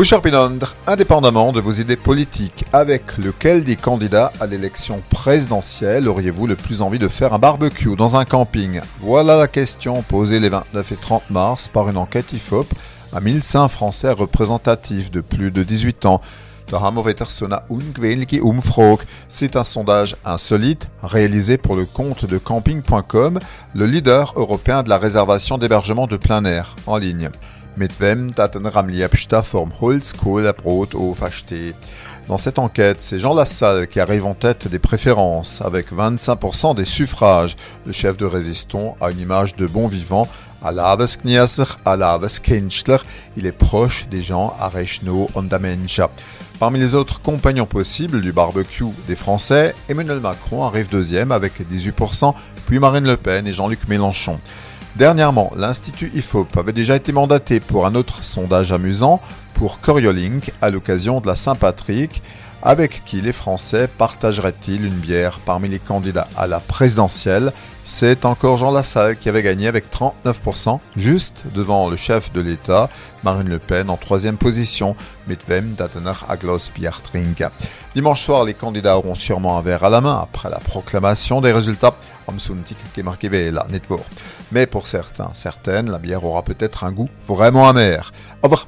Pinondre, indépendamment de vos idées politiques, avec lequel des candidats à l'élection présidentielle auriez-vous le plus envie de faire un barbecue dans un camping? Voilà la question posée les 29 et 30 mars par une enquête IFOP à 1500 Français représentatifs de plus de 18 ans. C'est un sondage insolite réalisé pour le compte de camping.com, le leader européen de la réservation d'hébergement de plein air en ligne. Mit wem Holz, Brot, Dans cette enquête, c'est Jean Lassalle qui arrive en tête des préférences, avec 25% des suffrages. Le chef de Résiston a une image de bon vivant, à il est proche des gens à Rechno. Parmi les autres compagnons possibles du barbecue des Français, Emmanuel Macron arrive deuxième avec 18%, puis Marine Le Pen et Jean-Luc Mélenchon. Dernièrement, l'Institut IFOP avait déjà été mandaté pour un autre sondage amusant pour Coriolink à l'occasion de la Saint-Patrick. Avec qui les Français partageraient-ils une bière parmi les candidats à la présidentielle? C'est encore Jean Lassalle qui avait gagné avec 39%, juste devant le chef de l'État, Marine Le Pen, en troisième position, Mitvem Datener. Dimanche soir, les candidats auront sûrement un verre à la main après la proclamation des résultats mais pour certains, certaines, la bière aura peut-être un goût vraiment amer. Au revoir.